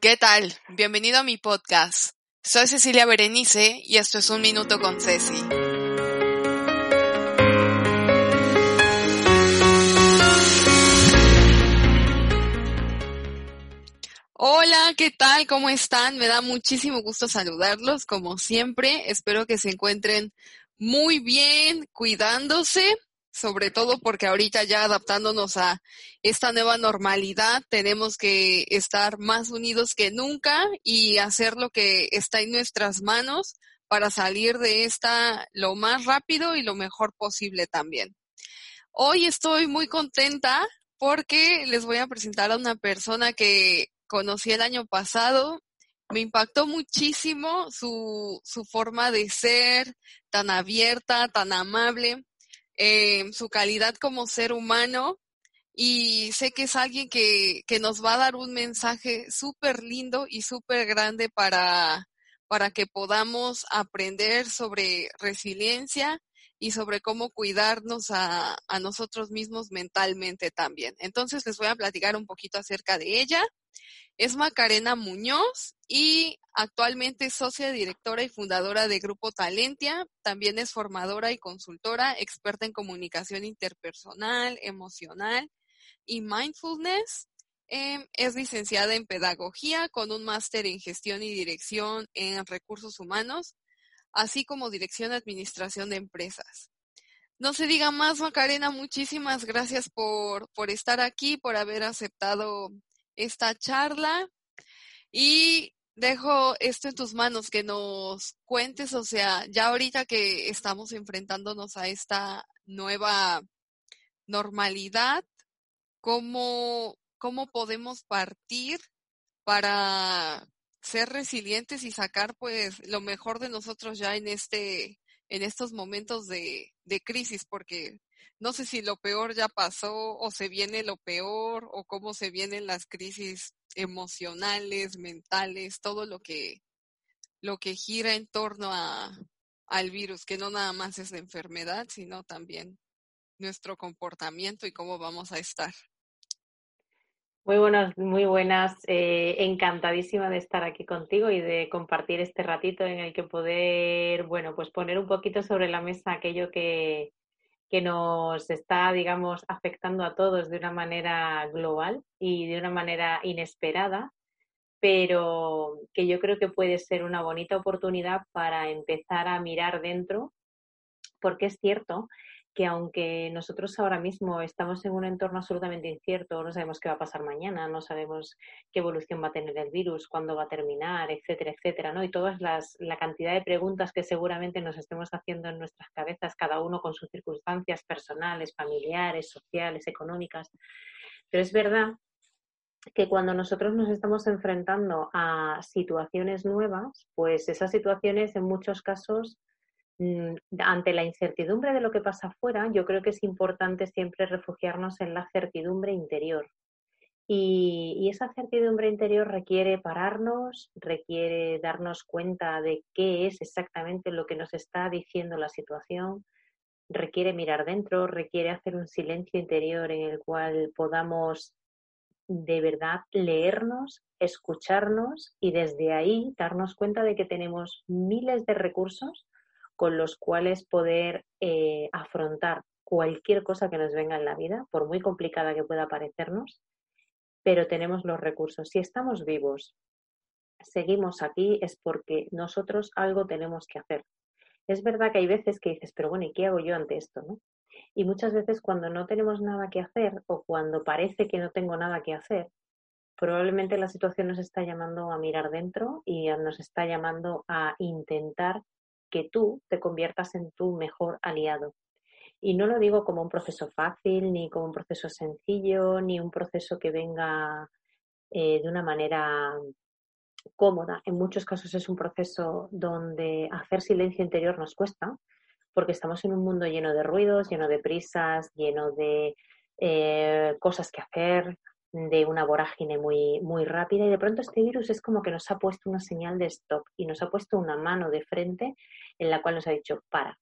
¿qué tal? Bienvenido a mi podcast. Soy Cecilia Berenice y esto es Un Minuto con Ceci. Hola, ¿qué tal? ¿Cómo están? Me da muchísimo gusto saludarlos, como siempre. Espero que se encuentren muy bien, cuidándose sobre todo porque ahorita ya adaptándonos a esta nueva normalidad, tenemos que estar más unidos que nunca y hacer lo que está en nuestras manos para salir de esta lo más rápido y lo mejor posible también. Hoy estoy muy contenta porque les voy a presentar a una persona que conocí el año pasado. Me impactó muchísimo su, su forma de ser, tan abierta, tan amable eh, su calidad como ser humano y sé que es alguien que, que nos va a dar un mensaje súper lindo y súper grande para, para que podamos aprender sobre resiliencia y sobre cómo cuidarnos a, a nosotros mismos mentalmente también. Entonces les voy a platicar un poquito acerca de ella. Es Macarena Muñoz y actualmente es socia directora y fundadora de Grupo Talentia. También es formadora y consultora, experta en comunicación interpersonal, emocional y mindfulness. Em, es licenciada en pedagogía con un máster en gestión y dirección en recursos humanos, así como dirección de administración de empresas. No se diga más, Macarena, muchísimas gracias por, por estar aquí, por haber aceptado esta charla y dejo esto en tus manos, que nos cuentes, o sea, ya ahorita que estamos enfrentándonos a esta nueva normalidad, ¿cómo, cómo podemos partir para ser resilientes y sacar pues lo mejor de nosotros ya en este en estos momentos de, de crisis porque no sé si lo peor ya pasó o se viene lo peor o cómo se vienen las crisis emocionales, mentales, todo lo que, lo que gira en torno a, al virus, que no nada más es la enfermedad, sino también nuestro comportamiento y cómo vamos a estar. Muy buenas, muy buenas. Eh, encantadísima de estar aquí contigo y de compartir este ratito en el que poder, bueno, pues poner un poquito sobre la mesa aquello que, que nos está, digamos, afectando a todos de una manera global y de una manera inesperada, pero que yo creo que puede ser una bonita oportunidad para empezar a mirar dentro, porque es cierto que aunque nosotros ahora mismo estamos en un entorno absolutamente incierto, no sabemos qué va a pasar mañana, no sabemos qué evolución va a tener el virus, cuándo va a terminar, etcétera, etcétera, ¿no? Y todas las, la cantidad de preguntas que seguramente nos estemos haciendo en nuestras cabezas, cada uno con sus circunstancias personales, familiares, sociales, económicas. Pero es verdad que cuando nosotros nos estamos enfrentando a situaciones nuevas, pues esas situaciones en muchos casos ante la incertidumbre de lo que pasa afuera, yo creo que es importante siempre refugiarnos en la certidumbre interior. Y, esa certidumbre interior requiere pararnos, requiere darnos cuenta de qué es exactamente lo que nos está diciendo la situación, requiere mirar dentro, requiere hacer un silencio interior en el cual podamos de verdad leernos, escucharnos y desde ahí darnos cuenta de que tenemos miles de recursos con los cuales poder eh, afrontar cualquier cosa que nos venga en la vida, por muy complicada que pueda parecernos, pero tenemos los recursos. Si estamos vivos, seguimos aquí, es porque nosotros algo tenemos que hacer. Es verdad que hay veces que dices, pero bueno, ¿y qué hago yo ante esto? ¿no? Y muchas veces cuando no tenemos nada que hacer o cuando parece que no tengo nada que hacer, probablemente la situación nos está llamando a mirar dentro y nos está llamando a intentar que tú te conviertas en tu mejor aliado. Y no lo digo como un proceso fácil, ni como un proceso sencillo, ni un proceso que venga eh, de una manera cómoda. En muchos casos es un proceso donde hacer silencio interior nos cuesta, porque estamos en un mundo lleno de ruidos, lleno de prisas, lleno de eh, cosas que hacer, de una vorágine muy, muy rápida y de pronto este virus es como que nos ha puesto una señal de stop y nos ha puesto una mano de frente en la cual nos ha dicho para,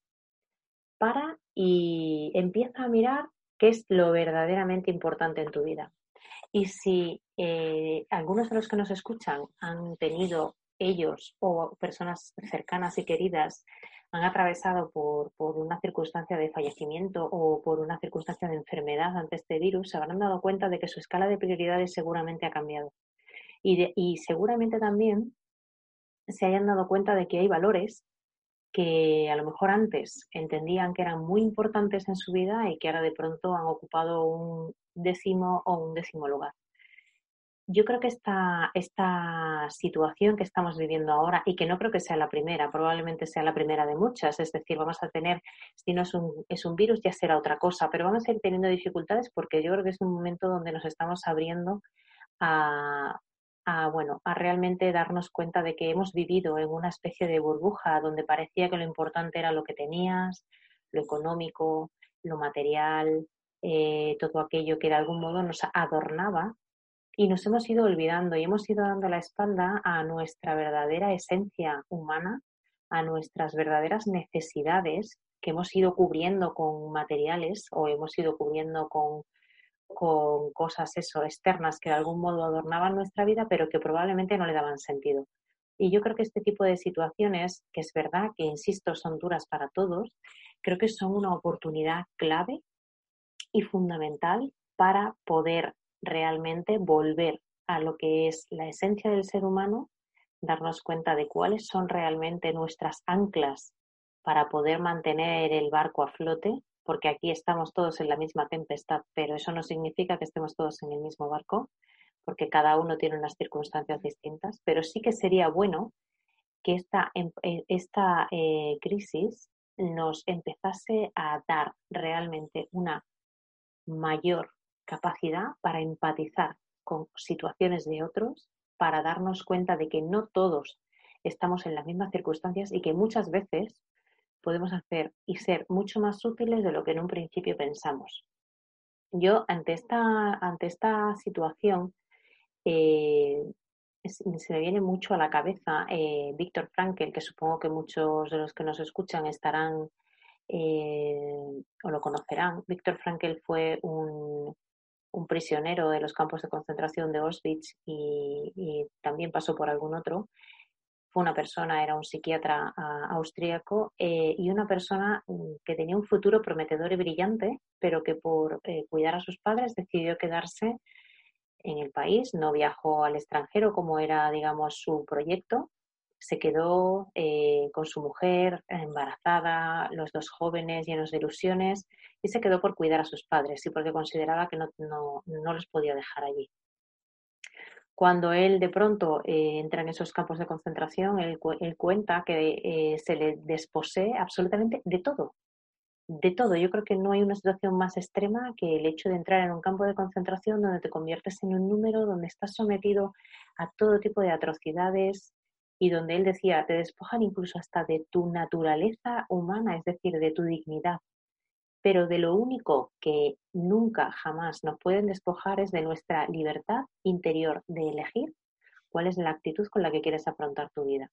para y empieza a mirar qué es lo verdaderamente importante en tu vida. Y si eh, algunos de los que nos escuchan han tenido ellos o personas cercanas y queridas han atravesado por, una circunstancia de fallecimiento o por una circunstancia de enfermedad ante este virus, se habrán dado cuenta de que su escala de prioridades seguramente ha cambiado. Y, y seguramente también se hayan dado cuenta de que hay valores que a lo mejor antes entendían que eran muy importantes en su vida y que ahora de pronto han ocupado un décimo o un décimo lugar. Yo creo que esta, esta situación que estamos viviendo ahora, y que no creo que sea la primera, probablemente sea la primera de muchas, es decir, vamos a tener, si no es un, es un virus, ya será otra cosa, pero vamos a ir teniendo dificultades porque yo creo que es un momento donde nos estamos abriendo a, bueno, a realmente darnos cuenta de que hemos vivido en una especie de burbuja donde parecía que lo importante era lo que tenías, lo económico, lo material, eh, todo aquello que de algún modo nos adornaba y nos hemos ido olvidando y hemos ido dando la espalda a nuestra verdadera esencia humana, a nuestras verdaderas necesidades que hemos ido cubriendo con materiales o hemos ido cubriendo con con cosas eso, externas que de algún modo adornaban nuestra vida, pero que probablemente no le daban sentido. Y yo creo que este tipo de situaciones, que es verdad que, insisto, son duras para todos, creo que son una oportunidad clave y fundamental para poder realmente volver a lo que es la esencia del ser humano, darnos cuenta de cuáles son realmente nuestras anclas para poder mantener el barco a flote porque aquí estamos todos en la misma tempestad, pero eso no significa que estemos todos en el mismo barco, porque cada uno tiene unas circunstancias distintas, pero sí que sería bueno que esta, em, esta eh, crisis nos empezase a dar realmente una mayor capacidad para empatizar con situaciones de otros, para darnos cuenta de que no todos estamos en las mismas circunstancias y que muchas veces podemos hacer y ser mucho más útiles de lo que en un principio pensamos. Yo ante esta, ante esta situación eh, se me viene mucho a la cabeza eh, Víctor Frankel, que supongo que muchos de los que nos escuchan estarán eh, o lo conocerán. Víctor Frankel fue un, un, prisionero de los campos de concentración de Auschwitz y, también pasó por algún otro. Fue una persona, era un psiquiatra ah, austríaco eh, y una persona mm, que tenía un futuro prometedor y brillante, pero que por eh, cuidar a sus padres decidió quedarse en el país, no viajó al extranjero como era, digamos, su proyecto, se quedó eh, con su mujer embarazada, los dos jóvenes llenos de ilusiones y se quedó por cuidar a sus padres y porque consideraba que no, no, no los podía dejar allí. Cuando él de pronto eh, entra en esos campos de concentración, él, cuenta que eh, se le desposee absolutamente de todo, de todo. Yo creo que no hay una situación más extrema que el hecho de entrar en un campo de concentración donde te conviertes en un número, donde estás sometido a todo tipo de atrocidades y donde él decía, te despojan incluso hasta de tu naturaleza humana, es decir, de tu dignidad pero de lo único que nunca jamás nos pueden despojar es de nuestra libertad interior de elegir cuál es la actitud con la que quieres afrontar tu vida.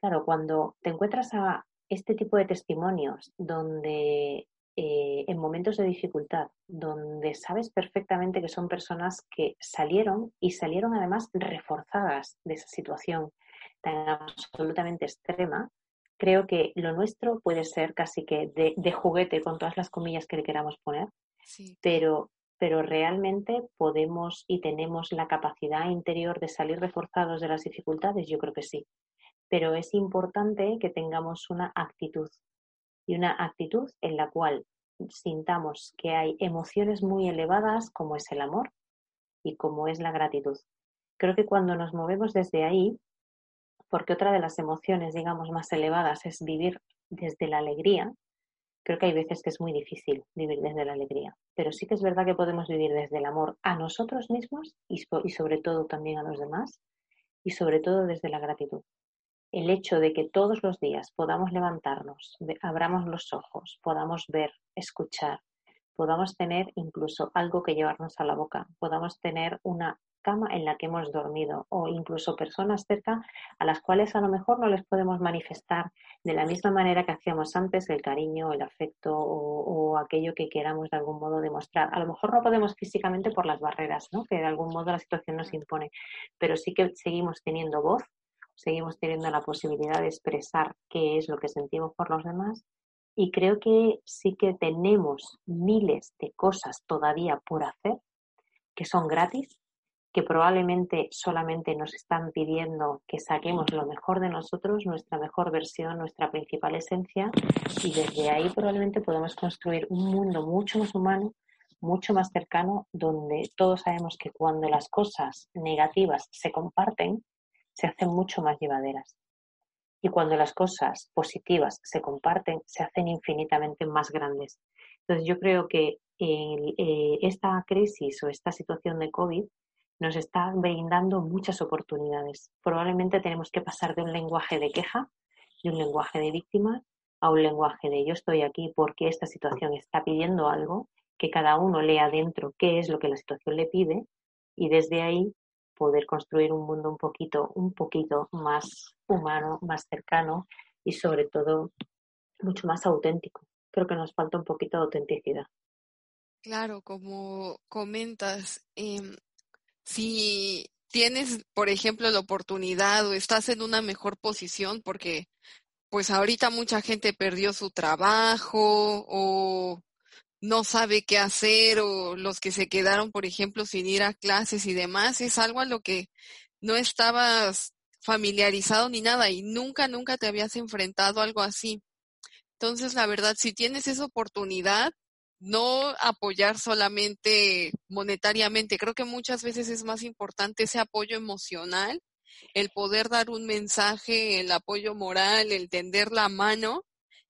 Claro, cuando te encuentras a este tipo de testimonios donde eh, en momentos de dificultad, donde sabes perfectamente que son personas que salieron y salieron además reforzadas de esa situación tan absolutamente extrema, creo que lo nuestro puede ser casi que de, juguete con todas las comillas que le queramos poner, pero, pero realmente podemos y tenemos la capacidad interior de salir reforzados de las dificultades, yo creo que sí. Pero es importante que tengamos una actitud y una actitud en la cual sintamos que hay emociones muy elevadas como es el amor y como es la gratitud. Creo que cuando nos movemos desde ahí, porque otra de las emociones, digamos, más elevadas es vivir desde la alegría. Creo que hay veces que es muy difícil vivir desde la alegría, pero sí que es verdad que podemos vivir desde el amor a nosotros mismos y, sobre todo también a los demás y sobre todo desde la gratitud. El hecho de que todos los días podamos levantarnos, abramos los ojos, podamos ver, escuchar, podamos tener incluso algo que llevarnos a la boca, podamos tener una cama en la que hemos dormido o incluso personas cerca a las cuales a lo mejor no les podemos manifestar de la misma manera que hacíamos antes el cariño, el afecto o, aquello que queramos de algún modo demostrar. A lo mejor no podemos físicamente por las barreras ¿no? que de algún modo la situación nos impone, pero sí que seguimos teniendo voz, seguimos teniendo la posibilidad de expresar qué es lo que sentimos por los demás. Y creo que sí que tenemos miles de cosas todavía por hacer que son gratis, que probablemente solamente nos están pidiendo que saquemos lo mejor de nosotros, nuestra mejor versión, nuestra principal esencia, y desde ahí probablemente podemos construir un mundo mucho más humano, mucho más cercano, donde todos sabemos que cuando las cosas negativas se comparten, se hacen mucho más llevaderas. Y cuando las cosas positivas se comparten, se hacen infinitamente más grandes. Entonces yo creo que eh, esta crisis o esta situación de COVID nos está brindando muchas oportunidades. Probablemente tenemos que pasar de un lenguaje de queja, de un lenguaje de víctima, a un lenguaje de yo estoy aquí porque esta situación está pidiendo algo, que cada uno lea dentro qué es lo que la situación le pide y desde ahí poder construir un mundo un poquito, un poquito más humano, más cercano y sobre todo mucho más auténtico. Creo que nos falta un poquito de autenticidad. Claro, como comentas, em, si tienes, por ejemplo, la oportunidad o estás en una mejor posición, porque pues ahorita mucha gente perdió su trabajo o no sabe qué hacer o los que se quedaron, por ejemplo, sin ir a clases y demás, es algo a lo que no estabas familiarizado ni nada y nunca, nunca te habías enfrentado a algo así. Entonces, la verdad, si tienes esa oportunidad, no apoyar solamente monetariamente, creo que muchas veces es más importante ese apoyo emocional, el poder dar un mensaje, el apoyo moral, el tender la mano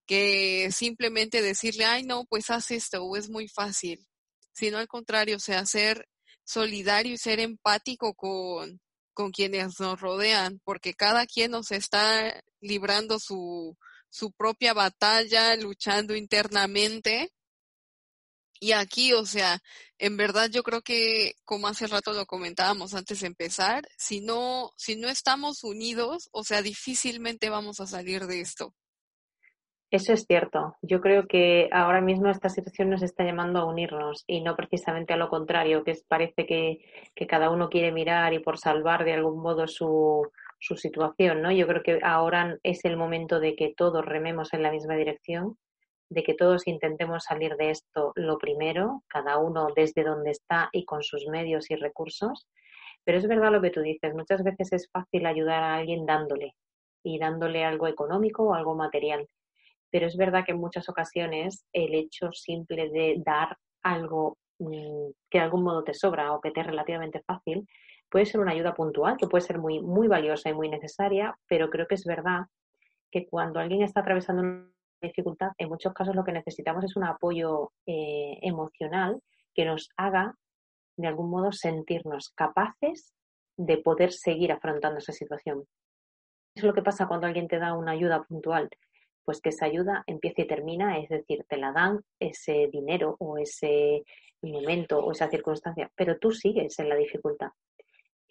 que simplemente decirle, ay, no, pues haz esto o es muy fácil, sino al contrario, o sea, ser solidario y ser empático con, con quienes nos rodean, porque cada quien nos está librando su, su propia batalla, luchando internamente. Y aquí, o sea, en verdad yo creo que, como hace rato lo comentábamos antes de empezar, si no, si no estamos unidos, o sea, difícilmente vamos a salir de esto. Eso es cierto. Yo creo que ahora mismo esta situación nos está llamando a unirnos y no precisamente a lo contrario, que parece que, que cada uno quiere mirar y por salvar de algún modo su, su situación, ¿no? Yo creo que ahora es el momento de que todos rememos en la misma dirección, de que todos intentemos salir de esto lo primero, cada uno desde donde está y con sus medios y recursos. Pero es verdad lo que tú dices, muchas veces es fácil ayudar a alguien dándole y dándole algo económico o algo material pero es verdad que en muchas ocasiones el hecho simple de dar algo mm, que de algún modo te sobra o que te es relativamente fácil, puede ser una ayuda puntual, que puede ser muy, muy valiosa y muy necesaria, pero creo que es verdad que cuando alguien está atravesando una dificultad, en muchos casos lo que necesitamos es un apoyo eh, emocional que nos haga de algún modo sentirnos capaces de poder seguir afrontando esa situación. Eso es lo que pasa cuando alguien te da una ayuda puntual pues que esa ayuda empiece y termina, es decir, te la dan ese dinero o ese momento o esa circunstancia, pero tú sigues en la dificultad.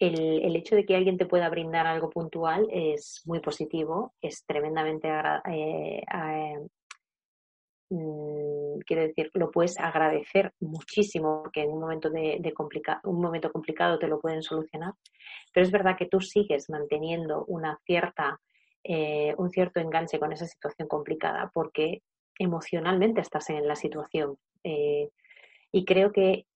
El, el, hecho de que alguien te pueda brindar algo puntual es muy positivo, es tremendamente, eh, eh, mm, quiero decir, lo puedes agradecer muchísimo porque en un momento de, de un momento complicado te lo pueden solucionar, pero es verdad que tú sigues manteniendo una cierta eh, un cierto enganche con esa situación complicada porque emocionalmente estás en la situación. Eh, y creo que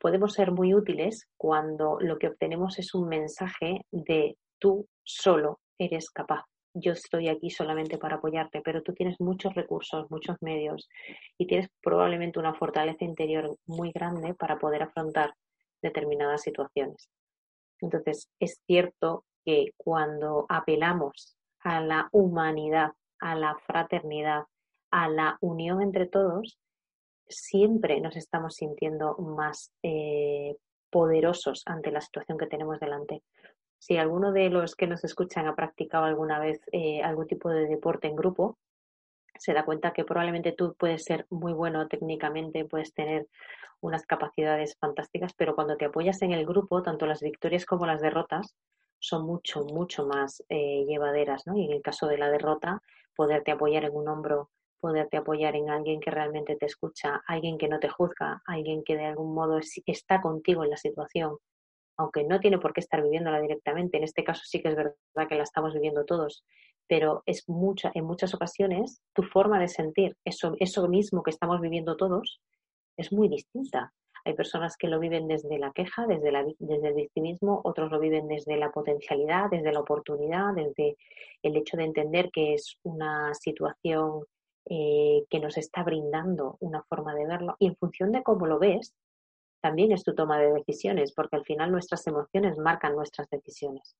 podemos ser muy útiles cuando lo que obtenemos es un mensaje de tú solo eres capaz. Yo estoy aquí solamente para apoyarte, pero tú tienes muchos recursos, muchos medios y tienes probablemente una fortaleza interior muy grande para poder afrontar determinadas situaciones. Entonces, es cierto que cuando apelamos a la humanidad, a la fraternidad, a la unión entre todos, siempre nos estamos sintiendo más eh, poderosos ante la situación que tenemos delante. Si alguno de los que nos escuchan ha practicado alguna vez eh, algún tipo de deporte en grupo, se da cuenta que probablemente tú puedes ser muy bueno técnicamente, puedes tener unas capacidades fantásticas, pero cuando te apoyas en el grupo, tanto las victorias como las derrotas son mucho, mucho más eh, llevaderas, ¿no? Y en el caso de la derrota, poderte apoyar en un hombro, poderte apoyar en alguien que realmente te escucha, alguien que no te juzga, alguien que de algún modo está contigo en la situación, aunque no tiene por qué estar viviéndola directamente. En este caso sí que es verdad que la estamos viviendo todos, pero es mucha, en muchas ocasiones tu forma de sentir eso, eso mismo que estamos viviendo todos es muy distinta. Hay personas que lo viven desde la queja, desde, la, desde el victimismo, otros lo viven desde la potencialidad, desde la oportunidad, desde el hecho de entender que es una situación eh, que nos está brindando una forma de verlo. Y en función de cómo lo ves, también es tu toma de decisiones, porque al final nuestras emociones marcan nuestras decisiones.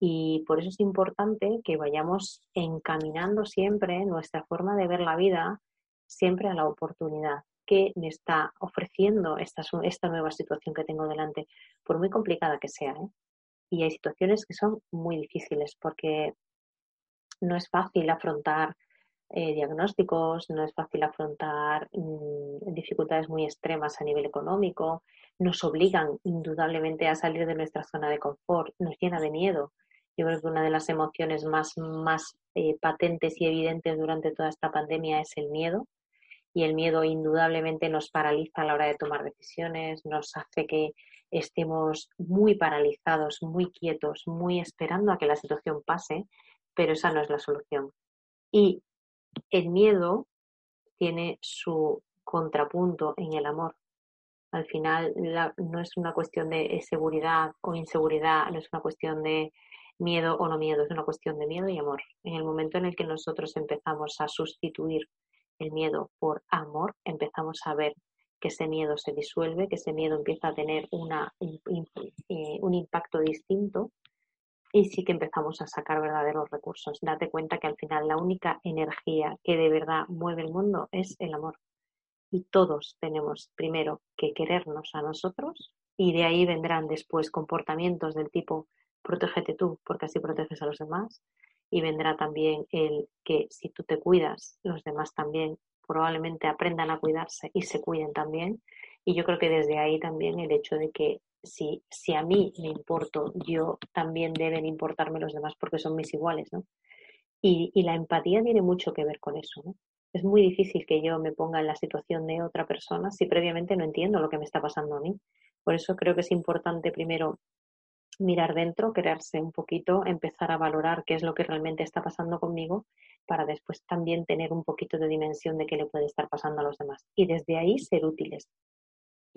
Y por eso es importante que vayamos encaminando siempre nuestra forma de ver la vida, siempre a la oportunidad que me está ofreciendo esta, esta nueva situación que tengo delante, por muy complicada que sea. ¿eh? Y hay situaciones que son muy difíciles porque no es fácil afrontar eh, diagnósticos, no es fácil afrontar mm, dificultades muy extremas a nivel económico, nos obligan indudablemente a salir de nuestra zona de confort, nos llena de miedo, yo creo que una de las emociones más, más eh, patentes y evidentes durante toda esta pandemia es el miedo. Y el miedo indudablemente nos paraliza a la hora de tomar decisiones, nos hace que estemos muy paralizados, muy quietos, muy esperando a que la situación pase, pero esa no es la solución. Y el miedo tiene su contrapunto en el amor. Al final no es una cuestión de seguridad o inseguridad, no es una cuestión de miedo o no miedo, es una cuestión de miedo y amor. En el momento en el que nosotros empezamos a sustituir el miedo por amor, empezamos a ver que ese miedo se disuelve, que ese miedo empieza a tener una, eh, un impacto distinto y sí que empezamos a sacar verdaderos recursos. Date cuenta que al final la única energía que de verdad mueve el mundo es el amor. Y todos tenemos primero que querernos a nosotros y de ahí vendrán después comportamientos del tipo protégete tú, porque así proteges a los demás. Y vendrá también el que si tú te cuidas, los demás también probablemente aprendan a cuidarse y se cuiden también. Y yo creo que desde ahí también el hecho de que si, si a mí me importo, yo también deben importarme los demás porque son mis iguales, ¿no? Y, y la empatía tiene mucho que ver con eso, ¿no? Es muy difícil que yo me ponga en la situación de otra persona si previamente no entiendo lo que me está pasando a mí. Por eso creo que es importante primero mirar dentro, crearse un poquito, empezar a valorar qué es lo que realmente está pasando conmigo para después también tener un poquito de dimensión de qué le puede estar pasando a los demás. Y desde ahí ser útiles.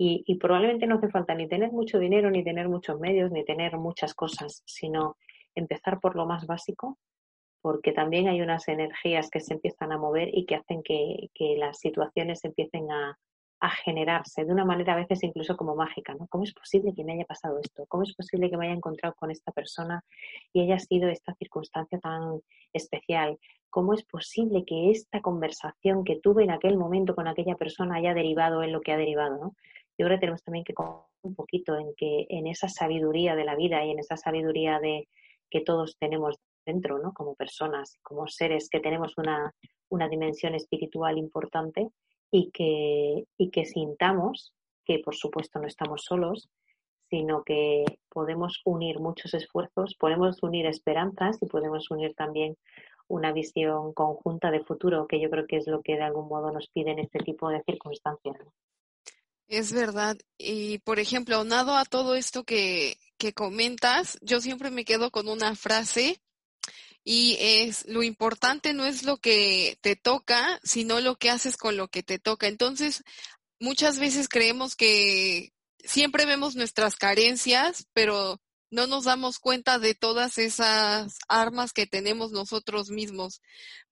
Y, probablemente no hace falta ni tener mucho dinero, ni tener muchos medios, ni tener muchas cosas, sino empezar por lo más básico, porque también hay unas energías que se empiezan a mover y que hacen que las situaciones empiecen a, a generarse de una manera a veces incluso como mágica, ¿no? ¿Cómo es posible que me haya pasado esto? ¿Cómo es posible que me haya encontrado con esta persona y haya sido esta circunstancia tan especial? ¿Cómo es posible que esta conversación que tuve en aquel momento con aquella persona haya derivado en lo que ha derivado, ¿no? Yo creo que tenemos también que un poquito en que en esa sabiduría de la vida y en esa sabiduría de que todos tenemos dentro, ¿no? Como personas, como seres que tenemos una, una dimensión espiritual importante, y que, y que sintamos que por supuesto no estamos solos, sino que podemos unir muchos esfuerzos, podemos unir esperanzas y podemos unir también una visión conjunta de futuro, que yo creo que es lo que de algún modo nos piden este tipo de circunstancias. Es verdad. Y por ejemplo, aunado a todo esto que, que comentas, yo siempre me quedo con una frase y es lo importante no es lo que te toca, sino lo que haces con lo que te toca. Entonces, muchas veces creemos que siempre vemos nuestras carencias, pero no nos damos cuenta de todas esas armas que tenemos nosotros mismos.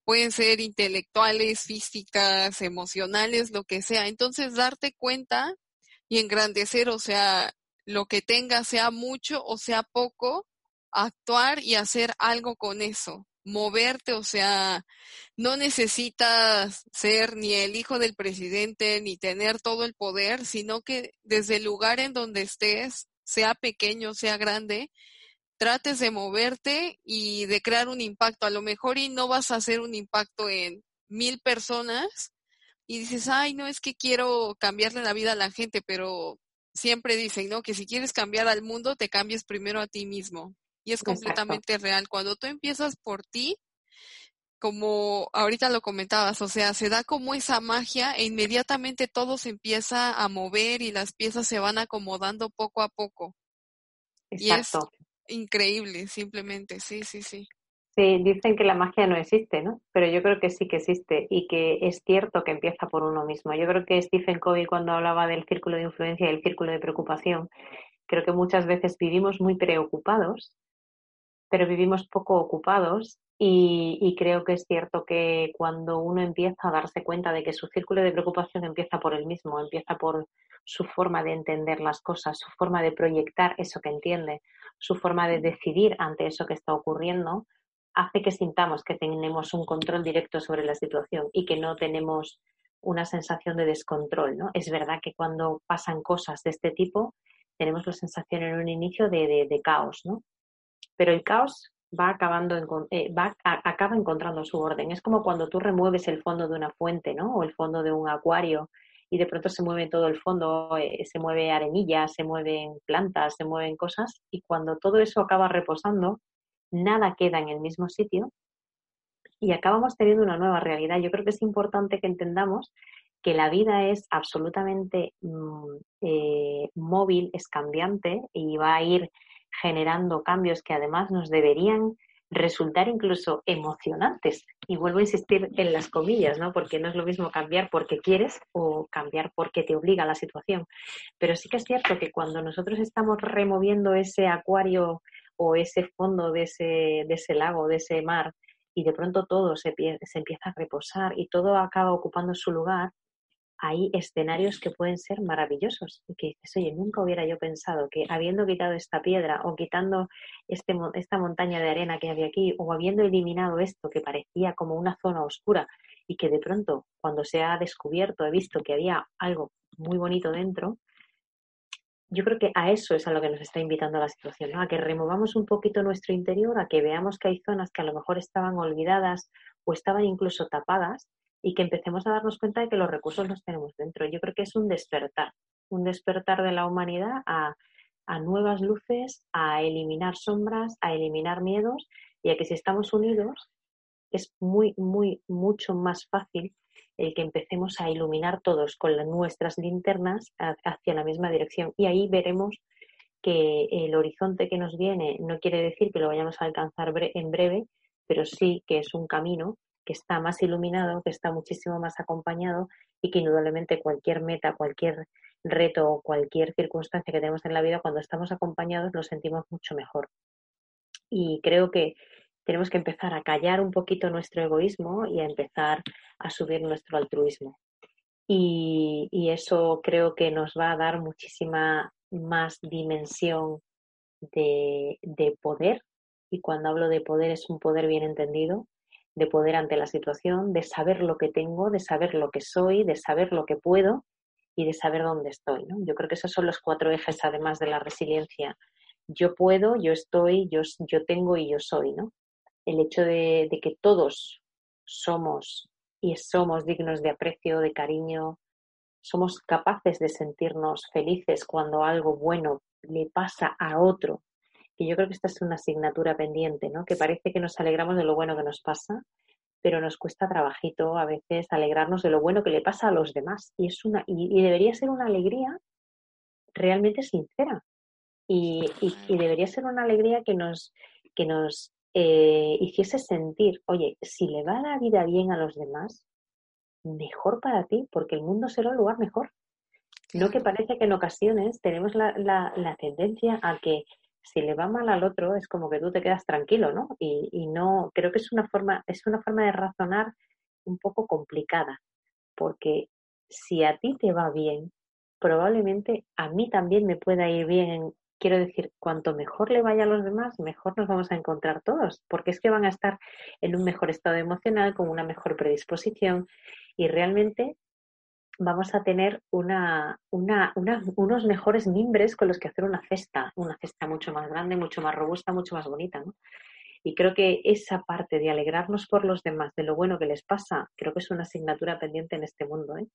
Pueden ser intelectuales, físicas, emocionales, lo que sea. Entonces, darte cuenta y engrandecer, o sea, lo que tengas, sea mucho o sea poco, actuar y hacer algo con eso, moverte, o sea, no necesitas ser ni el hijo del presidente ni tener todo el poder, sino que desde el lugar en donde estés, sea pequeño, sea grande, trates de moverte y de crear un impacto. A lo mejor y no vas a hacer un impacto en mil personas y dices, ay, no es que quiero cambiarle la vida a la gente, pero siempre dicen, ¿no? Que si quieres cambiar al mundo, te cambies primero a ti mismo. Y es completamente real. Cuando tú empiezas por ti, como ahorita lo comentabas, o sea, se da como esa magia e inmediatamente todo se empieza a mover y las piezas se van acomodando poco a poco. Exacto. Y es increíble, simplemente, sí, sí, sí. Sí, dicen que la magia no existe, ¿no? Pero yo creo que sí que existe y que es cierto que empieza por uno mismo. Yo creo que Stephen Covey cuando hablaba del círculo de influencia y el círculo de preocupación, creo que muchas veces vivimos muy preocupados, pero vivimos poco ocupados y, creo que es cierto que cuando uno empieza a darse cuenta de que su círculo de preocupación empieza por él mismo, empieza por su forma de entender las cosas, su forma de proyectar eso que entiende, su forma de decidir ante eso que está ocurriendo, hace que sintamos que tenemos un control directo sobre la situación y que no tenemos una sensación de descontrol, ¿no? Es verdad que cuando pasan cosas de este tipo, tenemos la sensación en un inicio de, caos, ¿no? Pero el caos va acabando, eh, va, acaba encontrando su orden. Es como cuando tú remueves el fondo de una fuente, ¿no? O el fondo de un acuario y de pronto se mueve todo el fondo, eh, se mueve arenilla, se mueven plantas, se mueven cosas y cuando todo eso acaba reposando, nada queda en el mismo sitio y acabamos teniendo una nueva realidad. Yo creo que es importante que entendamos que la vida es absolutamente mm, eh, móvil, es cambiante y va a ir generando cambios que además nos deberían resultar incluso emocionantes. Y vuelvo a insistir en las comillas, ¿no? Porque no es lo mismo cambiar porque quieres o cambiar porque te obliga la situación. Pero sí que es cierto que cuando nosotros estamos removiendo ese acuario o ese fondo de ese, de ese lago, de ese mar, y de pronto todo se, se empieza a reposar y todo acaba ocupando su lugar, hay escenarios que pueden ser maravillosos y que dices, oye, nunca hubiera yo pensado que habiendo quitado esta piedra o quitando este, esta montaña de arena que había aquí o habiendo eliminado esto que parecía como una zona oscura y que de pronto cuando se ha descubierto he visto que había algo muy bonito dentro, yo creo que a eso es a lo que nos está invitando la situación, ¿no? a que removamos un poquito nuestro interior, a que veamos que hay zonas que a lo mejor estaban olvidadas o estaban incluso tapadas y que empecemos a darnos cuenta de que los recursos los tenemos dentro. Yo creo que es un despertar, un despertar de la humanidad a, a nuevas luces, a eliminar sombras, a eliminar miedos y a que si estamos unidos es muy, muy, mucho más fácil el que empecemos a iluminar todos con nuestras linternas hacia la misma dirección. Y ahí veremos que el horizonte que nos viene no quiere decir que lo vayamos a alcanzar en breve, pero sí que es un camino que está más iluminado, que está muchísimo más acompañado y que indudablemente cualquier meta, cualquier reto o cualquier circunstancia que tenemos en la vida, cuando estamos acompañados nos sentimos mucho mejor. Y creo que tenemos que empezar a callar un poquito nuestro egoísmo y a empezar a subir nuestro altruismo. Y, eso creo que nos va a dar muchísima más dimensión de, de poder. Y cuando hablo de poder es un poder bien entendido, de poder ante la situación, de saber lo que tengo, de saber lo que soy, de saber lo que puedo y de saber dónde estoy. ¿no? Yo creo que esos son los cuatro ejes, además de la resiliencia. Yo puedo, yo estoy, yo, yo tengo y yo soy. ¿no? el hecho de, que todos somos y somos dignos de aprecio, de cariño, somos capaces de sentirnos felices cuando algo bueno le pasa a otro. Y yo creo que esta es una asignatura pendiente, ¿no? Que parece que nos alegramos de lo bueno que nos pasa, pero nos cuesta trabajito a veces alegrarnos de lo bueno que le pasa a los demás. Y es una, y, debería ser una alegría realmente sincera. Y, y, debería ser una alegría que nos, que nos eh, hiciese sentir, oye, si le va la vida bien a los demás, mejor para ti, porque el mundo será un lugar mejor. No que parece que en ocasiones tenemos la, la, tendencia a que si le va mal al otro es como que tú te quedas tranquilo, ¿no? Y, no, creo que es una forma, es una forma de razonar un poco complicada, porque si a ti te va bien, probablemente a mí también me pueda ir bien quiero decir, cuanto mejor le vaya a los demás, mejor nos vamos a encontrar todos, porque es que van a estar en un mejor estado emocional, con una mejor predisposición y realmente vamos a tener una, una, unos mejores mimbres con los que hacer una cesta, una cesta mucho más grande, mucho más robusta, mucho más bonita. ¿no? Y creo que esa parte de alegrarnos por los demás, de lo bueno que les pasa, creo que es una asignatura pendiente en este mundo. ¿eh?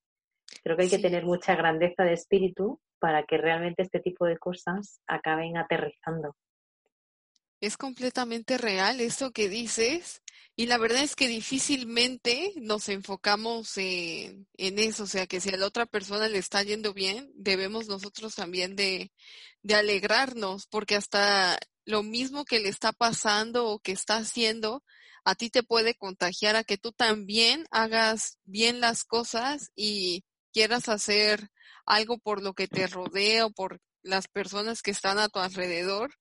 Creo que hay que tener mucha grandeza de espíritu para que realmente este tipo de cosas acaben aterrizando. Es completamente real eso que dices y la verdad es que difícilmente nos enfocamos en, en, eso, o sea, que si a la otra persona le está yendo bien, debemos nosotros también de, de alegrarnos, porque hasta lo mismo que le está pasando o que está haciendo, a ti te puede contagiar a que tú también hagas bien las cosas y quieras hacer algo por lo que te rodea o por las personas que están a tu alrededor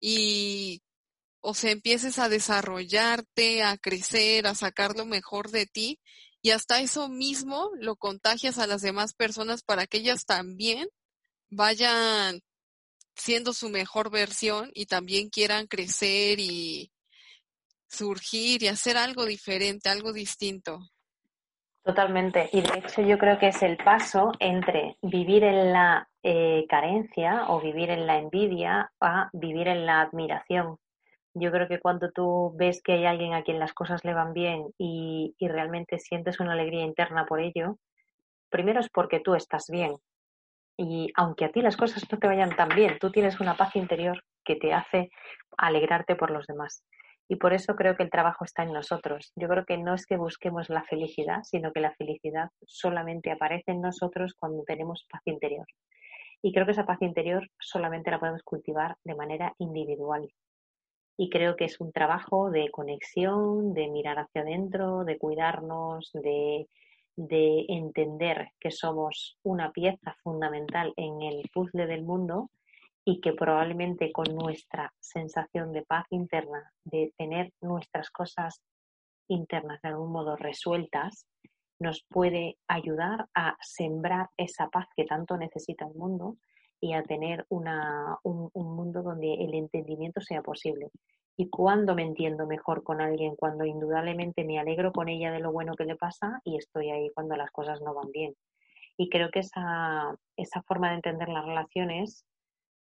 y o sea, empieces a desarrollarte, a crecer, a sacar lo mejor de ti y hasta eso mismo lo contagias a las demás personas para que ellas también vayan siendo su mejor versión y también quieran crecer y surgir y hacer algo diferente, algo distinto. Totalmente. Y de hecho yo creo que es el paso entre vivir en la eh, carencia o vivir en la envidia a vivir en la admiración. Yo creo que cuando tú ves que hay alguien a quien las cosas le van bien y, realmente sientes una alegría interna por ello, primero es porque tú estás bien. Y aunque a ti las cosas no te vayan tan bien, tú tienes una paz interior que te hace alegrarte por los demás. Y por eso creo que el trabajo está en nosotros. Yo creo que no es que busquemos la felicidad, sino que la felicidad solamente aparece en nosotros cuando tenemos paz interior. Y creo que esa paz interior solamente la podemos cultivar de manera individual. Y creo que es un trabajo de conexión, de mirar hacia adentro, de cuidarnos, de, de entender que somos una pieza fundamental en el puzzle del mundo y que probablemente con nuestra sensación de paz interna, de tener nuestras cosas internas de algún modo resueltas, nos puede ayudar a sembrar esa paz que tanto necesita el mundo y a tener una, un, un, mundo donde el entendimiento sea posible. Y cuando me entiendo mejor con alguien, cuando indudablemente me alegro con ella de lo bueno que le pasa y estoy ahí cuando las cosas no van bien. Y creo que esa, esa forma de entender las relaciones,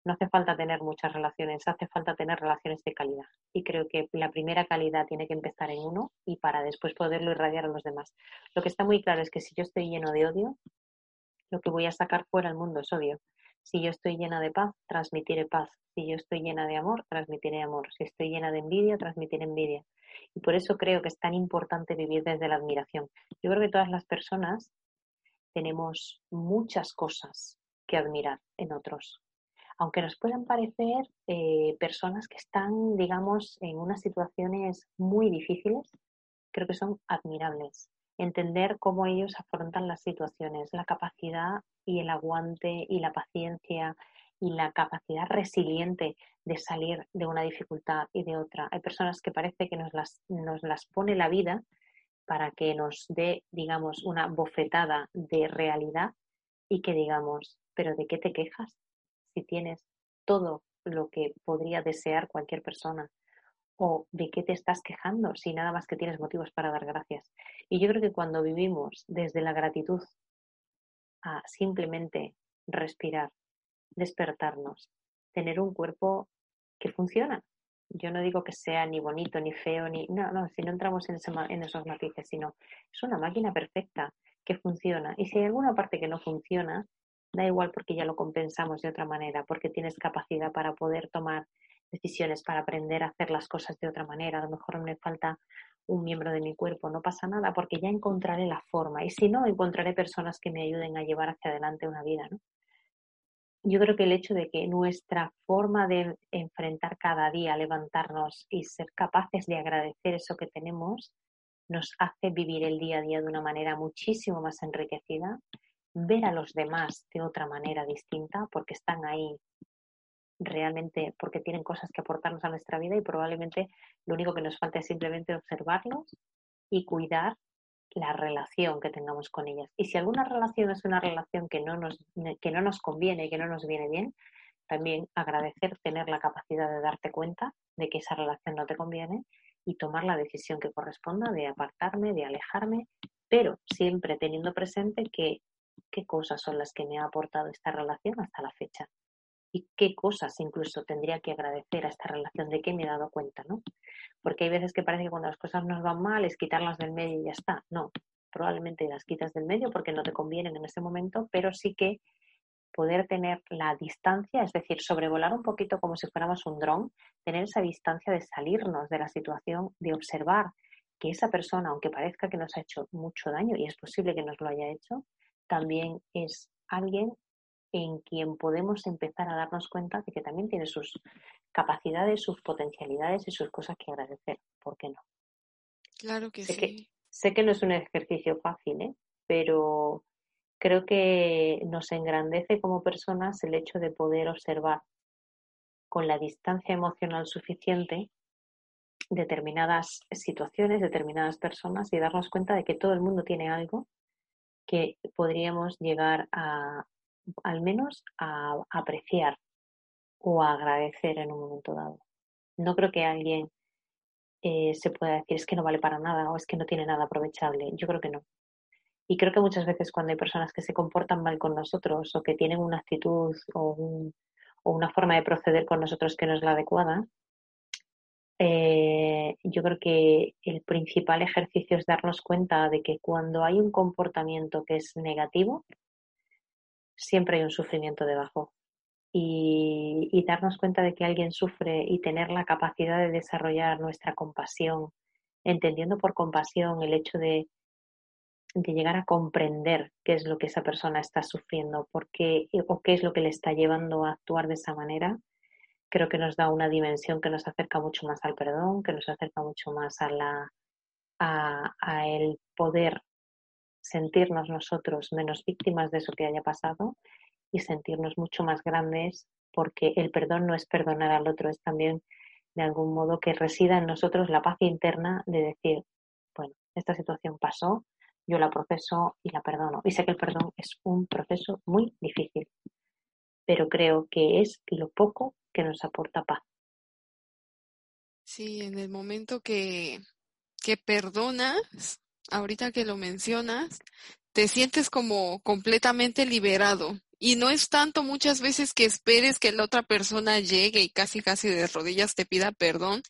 no hace falta tener muchas relaciones, hace falta tener relaciones de calidad. Y creo que la primera calidad tiene que empezar en uno y para después poderlo irradiar a los demás. Lo que está muy claro es que si yo estoy lleno de odio, lo que voy a sacar fuera al mundo es odio. Si yo estoy llena de paz, transmitiré paz. Si yo estoy llena de amor, transmitiré amor. Si estoy llena de envidia, transmitiré envidia. Y por eso creo que es tan importante vivir desde la admiración. Yo creo que todas las personas tenemos muchas cosas que admirar en otros. Aunque nos puedan parecer eh, personas que están, digamos, en unas situaciones muy difíciles, creo que son admirables. Entender cómo ellos afrontan las situaciones, la capacidad y el aguante y la paciencia y la capacidad resiliente de salir de una dificultad y de otra. Hay personas que parece que nos las, nos las pone la vida para que nos dé, digamos, una bofetada de realidad y que digamos, pero ¿de qué te quejas si tienes todo lo que podría desear cualquier persona? o de qué te estás quejando si nada más que tienes motivos para dar gracias. Y yo creo que cuando vivimos desde la gratitud a simplemente respirar, despertarnos, tener un cuerpo que funciona. Yo no digo que sea ni bonito, ni feo, ni... No, no, si no entramos en, en esos matices, sino es una máquina perfecta que funciona. Y si hay alguna parte que no funciona, da igual porque ya lo compensamos de otra manera, porque tienes capacidad para poder tomar decisiones para aprender a hacer las cosas de otra manera. A lo mejor me falta un miembro de mi cuerpo, no pasa nada porque ya encontraré la forma y si no, encontraré personas que me ayuden a llevar hacia adelante una vida. ¿no? Yo creo que el hecho de que nuestra forma de enfrentar cada día, levantarnos y ser capaces de agradecer eso que tenemos, nos hace vivir el día a día de una manera muchísimo más enriquecida, ver a los demás de otra manera distinta porque están ahí realmente porque tienen cosas que aportarnos a nuestra vida y probablemente lo único que nos falta es simplemente observarlos y cuidar la relación que tengamos con ellas. Y si alguna relación es una relación que no nos, que no nos conviene, que no nos viene bien, también agradecer tener la capacidad de darte cuenta de que esa relación no te conviene y tomar la decisión que corresponda de apartarme, de alejarme, pero siempre teniendo presente que qué cosas son las que me ha aportado esta relación hasta la fecha y qué cosas incluso tendría que agradecer a esta relación, de qué me he dado cuenta, ¿no? Porque hay veces que parece que cuando las cosas nos van mal es quitarlas del medio y ya está. No, probablemente las quitas del medio porque no te convienen en ese momento, pero sí que poder tener la distancia, es decir, sobrevolar un poquito como si fuéramos un dron, tener esa distancia de salirnos de la situación, de observar que esa persona, aunque parezca que nos ha hecho mucho daño, y es posible que nos lo haya hecho, también es alguien en quien podemos empezar a darnos cuenta de que también tiene sus capacidades, sus potencialidades y sus cosas que agradecer. ¿Por qué no? Claro que sé sí. Que, sé que no es un ejercicio fácil, ¿eh? pero creo que nos engrandece como personas el hecho de poder observar con la distancia emocional suficiente determinadas situaciones, determinadas personas y darnos cuenta de que todo el mundo tiene algo que podríamos llegar a, al menos, a apreciar o a agradecer en un momento dado. No creo que alguien eh, se pueda decir es que no vale para nada o es que no tiene nada aprovechable. Yo creo que no. Y creo que muchas veces cuando hay personas que se comportan mal con nosotros o que tienen una actitud o, o una forma de proceder con nosotros que no es la adecuada, eh, yo creo que el principal ejercicio es darnos cuenta de que cuando hay un comportamiento que es negativo, siempre hay un sufrimiento debajo. Y, darnos cuenta de que alguien sufre y tener la capacidad de desarrollar nuestra compasión, entendiendo por compasión el hecho de, de llegar a comprender qué es lo que esa persona está sufriendo, por qué, o qué es lo que le está llevando a actuar de esa manera, creo que nos da una dimensión que nos acerca mucho más al perdón, que nos acerca mucho más a la a, el poder sentirnos nosotros menos víctimas de eso que haya pasado y sentirnos mucho más grandes porque el perdón no es perdonar al otro, es también de algún modo que resida en nosotros la paz interna de decir, bueno, esta situación pasó, yo la proceso y la perdono. Y sé que el perdón es un proceso muy difícil, pero creo que es lo poco que nos aporta paz. Sí, en el momento que, que perdonas, ahorita que lo mencionas, te sientes como completamente liberado. Y no es tanto muchas veces que esperes que la otra persona llegue y casi casi de rodillas te pida perdón,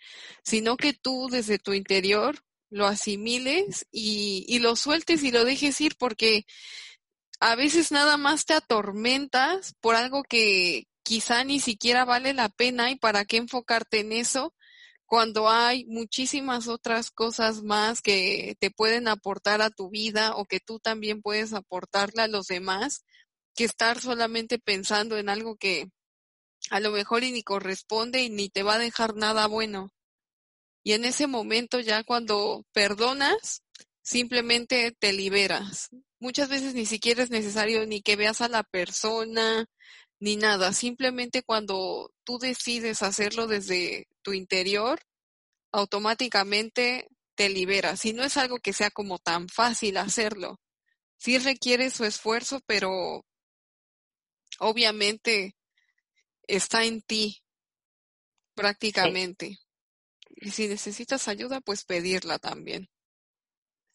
sino que tú desde tu interior lo asimiles y, y lo sueltes y lo dejes ir porque a veces nada más te atormentas por algo que, quizá ni siquiera vale la pena y para qué enfocarte en eso cuando hay muchísimas otras cosas más que te pueden aportar a tu vida o que tú también puedes aportarle a los demás, que estar solamente pensando en algo que a lo mejor y ni corresponde y ni te va a dejar nada bueno. Y en ese momento ya cuando perdonas, simplemente te liberas. Muchas veces ni siquiera es necesario ni que veas a la persona, ni nada, simplemente cuando tú decides hacerlo desde tu interior, automáticamente te liberas. Y no es algo que sea como tan fácil hacerlo. Sí requiere su esfuerzo, pero obviamente está en ti prácticamente. Y si necesitas ayuda, pues pedirla también.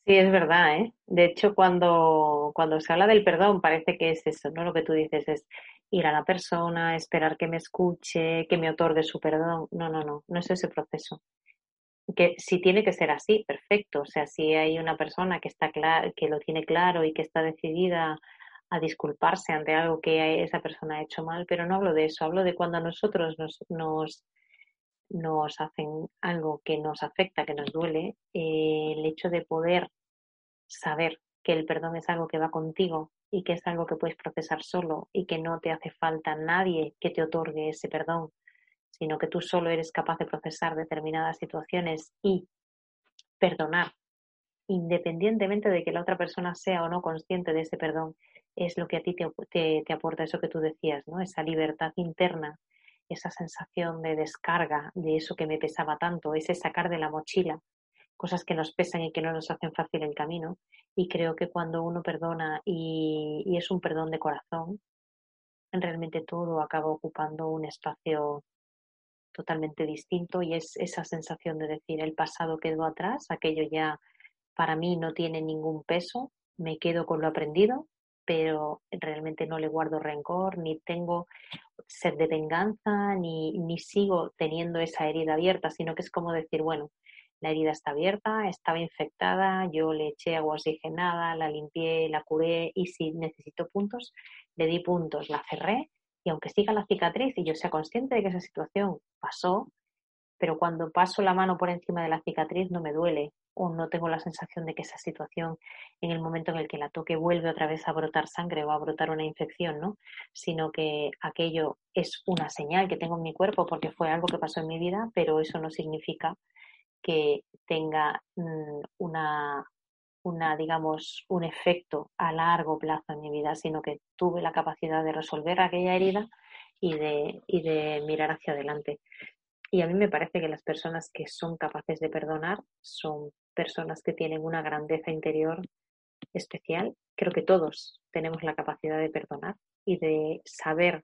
Sí, es verdad, ¿eh? De hecho, cuando, cuando se habla del perdón, parece que es eso, ¿no? Lo que tú dices es, ir a la persona, esperar que me escuche, que me otorgue su perdón. No, no, no, no es ese proceso. Que si tiene que ser así, perfecto. O sea, si hay una persona que está que lo tiene claro y que está decidida a disculparse ante algo que esa persona ha hecho mal, pero no hablo de eso, hablo de cuando a nosotros nos, nos, nos hacen algo que nos afecta, que nos duele, eh, el hecho de poder saber que el perdón es algo que va contigo y que es algo que puedes procesar solo y que no te hace falta nadie que te otorgue ese perdón, sino que tú solo eres capaz de procesar determinadas situaciones y perdonar, independientemente de que la otra persona sea o no consciente de ese perdón, es lo que a ti te, te, aporta eso que tú decías, ¿no? Esa libertad interna, esa sensación de descarga de eso que me pesaba tanto, ese sacar de la mochila cosas que nos pesan y que no nos hacen fácil el camino. Y creo que cuando uno perdona y, es un perdón de corazón, realmente todo acaba ocupando un espacio totalmente distinto y es esa sensación de decir el pasado quedó atrás, aquello ya para mí no tiene ningún peso, me quedo con lo aprendido pero realmente no le guardo rencor, ni tengo sed de venganza, ni, ni sigo teniendo esa herida abierta, sino que es como decir, bueno, la herida está abierta, estaba infectada, yo le eché agua oxigenada, la limpié, la curé y si necesito puntos, le di puntos, la cerré y aunque siga la cicatriz y yo sea consciente de que esa situación pasó, pero cuando paso la mano por encima de la cicatriz no me duele o no tengo la sensación de que esa situación en el momento en el que la toque vuelve otra vez a brotar sangre o a brotar una infección, ¿no? Sino que aquello es una señal que tengo en mi cuerpo porque fue algo que pasó en mi vida, pero eso no significa que tenga mm, una, una, digamos, un efecto a largo plazo en mi vida, sino que tuve la capacidad de resolver aquella herida y de, y de mirar hacia adelante. Y a mí me parece que las personas que son capaces de perdonar son personas que tienen una grandeza interior especial. Creo que todos tenemos la capacidad de perdonar y de saber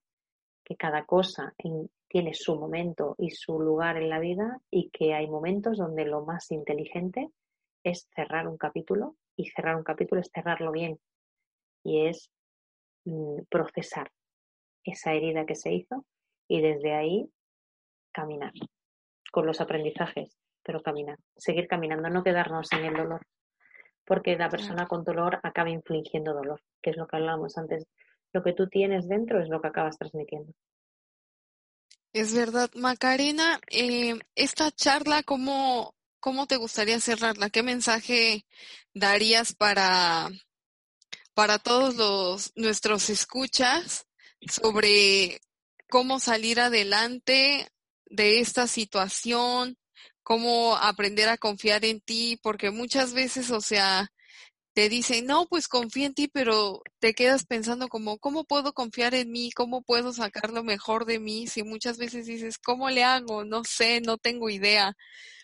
que cada cosa tiene su momento y su lugar en la vida y que hay momentos donde lo más inteligente es cerrar un capítulo y cerrar un capítulo es cerrarlo bien y es mm, procesar esa herida que se hizo y desde ahí caminar con los aprendizajes, pero caminar, seguir caminando, no quedarnos en el dolor, porque la persona con dolor acaba infligiendo dolor, que es lo que hablábamos antes. Lo que tú tienes dentro es lo que acabas transmitiendo. Es verdad, Macarena, eh, esta charla, ¿cómo, ¿cómo te gustaría cerrarla? ¿Qué mensaje darías para, para todos los, nuestros escuchas sobre cómo salir adelante de esta situación, cómo aprender a confiar en ti, porque muchas veces, o sea, te dicen, no, pues confía en ti, pero te quedas pensando como, ¿cómo puedo confiar en mí? ¿Cómo puedo sacar lo mejor de mí? Si muchas veces dices, ¿cómo le hago? No sé, no tengo idea.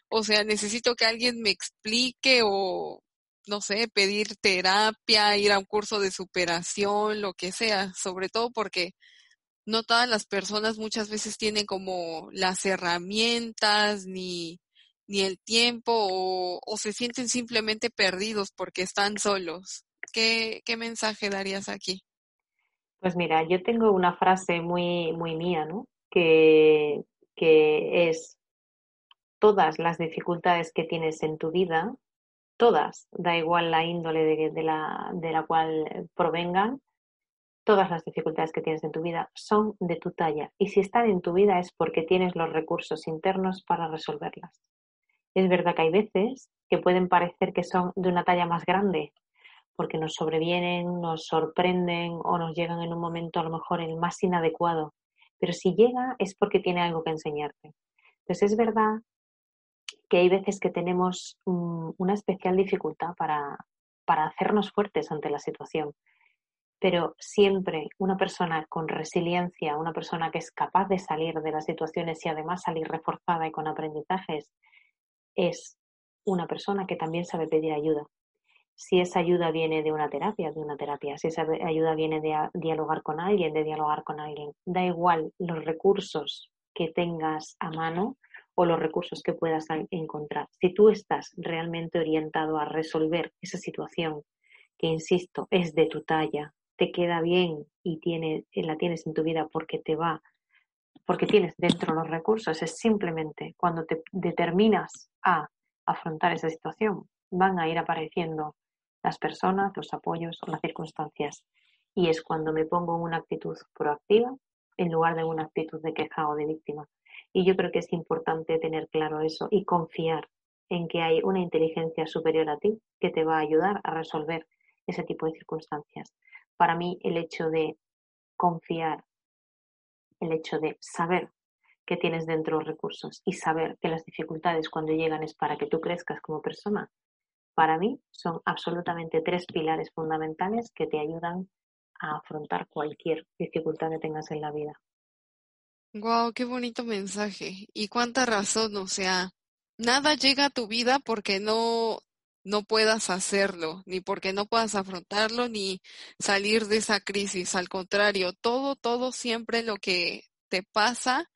O sea, necesito que alguien me explique o, no sé, pedir terapia, ir a un curso de superación, lo que sea, sobre todo porque no todas las personas muchas veces tienen como las herramientas ni ni el tiempo o, se sienten simplemente perdidos porque están solos. ¿Qué, ¿Qué, mensaje darías aquí? Pues mira, yo tengo una frase muy, muy mía, ¿no? Que, que es todas las dificultades que tienes en tu vida, todas, da igual la índole de, de, la, de la cual provengan, todas las dificultades que tienes en tu vida son de tu talla. Y si están en tu vida es porque tienes los recursos internos para resolverlas. Es verdad que hay veces que pueden parecer que son de una talla más grande, porque nos sobrevienen, nos sorprenden o nos llegan en un momento a lo mejor el más inadecuado. Pero si llega es porque tiene algo que enseñarte. Entonces es verdad que hay veces que tenemos una especial dificultad para, para hacernos fuertes ante la situación. Pero siempre una persona con resiliencia, una persona que es capaz de salir de las situaciones y además salir reforzada y con aprendizajes, es una persona que también sabe pedir ayuda. Si esa ayuda viene de una terapia, de una terapia. Si esa ayuda viene de dialogar con alguien, de dialogar con alguien. Da igual los recursos que tengas a mano o los recursos que puedas encontrar. Si tú estás realmente orientado a resolver esa situación, que insisto, es de tu talla, te queda bien y la tienes en tu vida porque te va porque tienes dentro los recursos, es simplemente cuando te determinas a afrontar esa situación, van a ir apareciendo las personas, los apoyos o las circunstancias. Y es cuando me pongo en una actitud proactiva en lugar de una actitud de queja o de víctima. Y yo creo que es importante tener claro eso y confiar en que hay una inteligencia superior a ti que te va a ayudar a resolver ese tipo de circunstancias. Para mí el hecho de confiar el hecho de saber que tienes dentro recursos y saber que las dificultades cuando llegan es para que tú crezcas como persona, para mí son absolutamente tres pilares fundamentales que te ayudan a afrontar cualquier dificultad que tengas en la vida. Wow, qué bonito mensaje. Y cuánta razón, o sea, nada llega a tu vida porque no no puedas hacerlo, ni porque no puedas afrontarlo, ni salir de esa crisis. Al contrario, todo, todo siempre lo que te pasa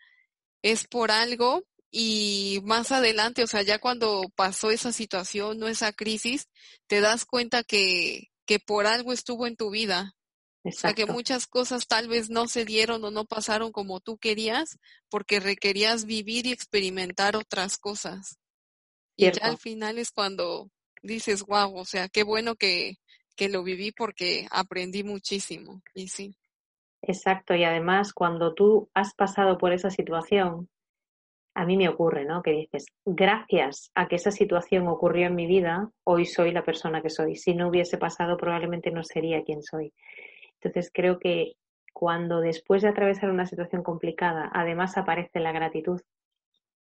es por algo y más adelante, o sea, ya cuando pasó esa situación o esa crisis, te das cuenta que, que por algo estuvo en tu vida O sea que muchas cosas tal vez no se dieron o no pasaron como tú querías porque requerías vivir y experimentar otras cosas. Y ya al final es cuando dices, wow, o sea, qué bueno que, que lo viví porque aprendí muchísimo. Y sí. Exacto, y además cuando tú has pasado por esa situación, a mí me ocurre, ¿no? Que dices, gracias a que esa situación ocurrió en mi vida, hoy soy la persona que soy. Si no hubiese pasado, probablemente no sería quien soy. Entonces creo que cuando después de atravesar una situación complicada, además aparece la gratitud,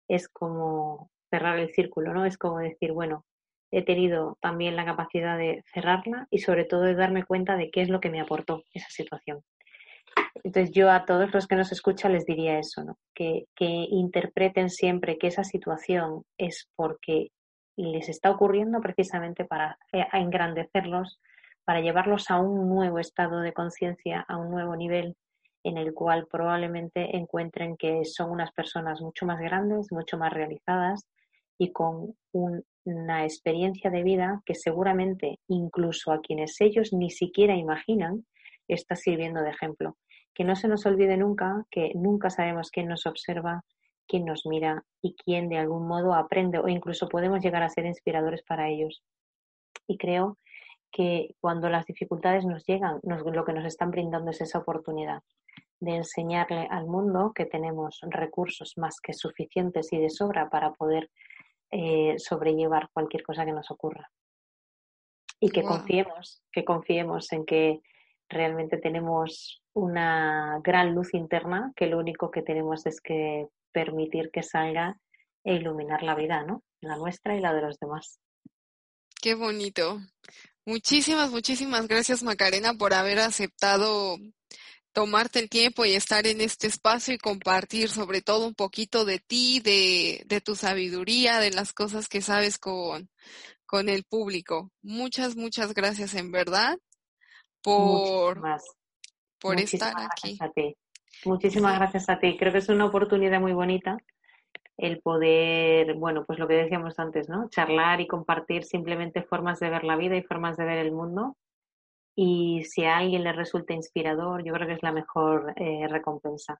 es como cerrar el círculo, ¿no? Es como decir, bueno, he tenido también la capacidad de cerrarla y sobre todo de darme cuenta de qué es lo que me aportó esa situación. Entonces yo a todos los que nos escuchan les diría eso, ¿no? que, que interpreten siempre que esa situación es porque les está ocurriendo precisamente para eh, engrandecerlos, para llevarlos a un nuevo estado de conciencia, a un nuevo nivel en el cual probablemente encuentren que son unas personas mucho más grandes, mucho más realizadas y con una experiencia de vida que seguramente incluso a quienes ellos ni siquiera imaginan está sirviendo de ejemplo. Que no se nos olvide nunca que nunca sabemos quién nos observa, quién nos mira y quién de algún modo aprende o incluso podemos llegar a ser inspiradores para ellos. Y creo que cuando las dificultades nos llegan, lo que nos están brindando es esa oportunidad de enseñarle al mundo que tenemos recursos más que suficientes y de sobra para poder eh, sobrellevar cualquier cosa que nos ocurra. Y que confiemos, que confiemos en que realmente tenemos una gran luz interna que lo único que tenemos es que permitir que salga e iluminar la vida, ¿no? La nuestra y la de los demás. Qué bonito. Muchísimas, muchísimas gracias Macarena por haber aceptado tomarte el tiempo y estar en este espacio y compartir sobre todo un poquito de ti, de, de tu sabiduría, de las cosas que sabes con, con el público. Muchas, muchas gracias en verdad por, por estar aquí. A ti. Muchísimas gracias a ti. Creo que es una oportunidad muy bonita el poder, bueno, pues lo que decíamos antes, ¿no? Charlar y compartir simplemente formas de ver la vida y formas de ver el mundo. Y si a alguien le resulta inspirador, yo creo que es la mejor eh, recompensa.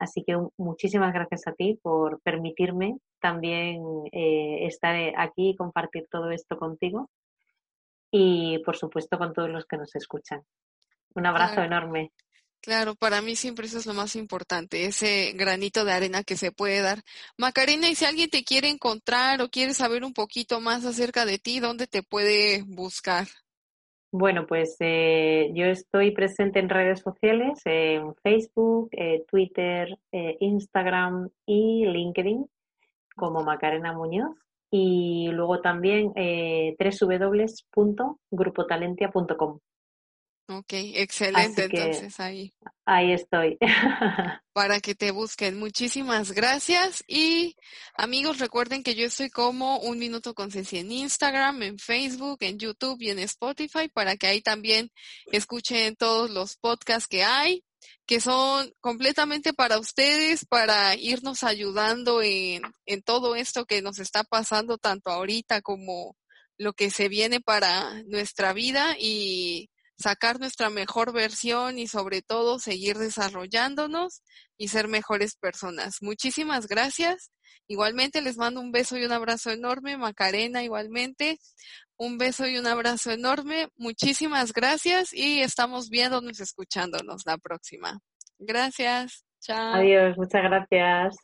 Así que muchísimas gracias a ti por permitirme también eh, estar aquí y compartir todo esto contigo y por supuesto con todos los que nos escuchan. Un abrazo enorme. Claro, para mí siempre eso es lo más importante, ese granito de arena que se puede dar. Macarena, y si alguien te quiere encontrar o quiere saber un poquito más acerca de ti, ¿dónde te puede buscar? Bueno, pues eh, yo estoy presente en redes sociales, en Facebook, eh, Twitter, eh, Instagram y LinkedIn como Macarena Muñoz y luego también www.grupotalentia.com. Ok, excelente. Entonces ahí. Ahí estoy. Para que te busquen. Muchísimas gracias. Y amigos, recuerden que yo estoy como Un Minuto con Ceci en Instagram, en Facebook, en YouTube y en Spotify para que ahí también escuchen todos los podcasts que hay que son completamente para ustedes, para irnos ayudando en, en todo esto que nos está pasando, tanto ahorita como lo que se viene para nuestra vida y sacar nuestra mejor versión y sobre todo seguir desarrollándonos y ser mejores personas. Muchísimas gracias. Igualmente les mando un beso y un abrazo enorme. Macarena igualmente. Un beso y un abrazo enorme. Muchísimas gracias y estamos viéndonos, escuchándonos la próxima. Gracias. Chao. Adiós, muchas gracias.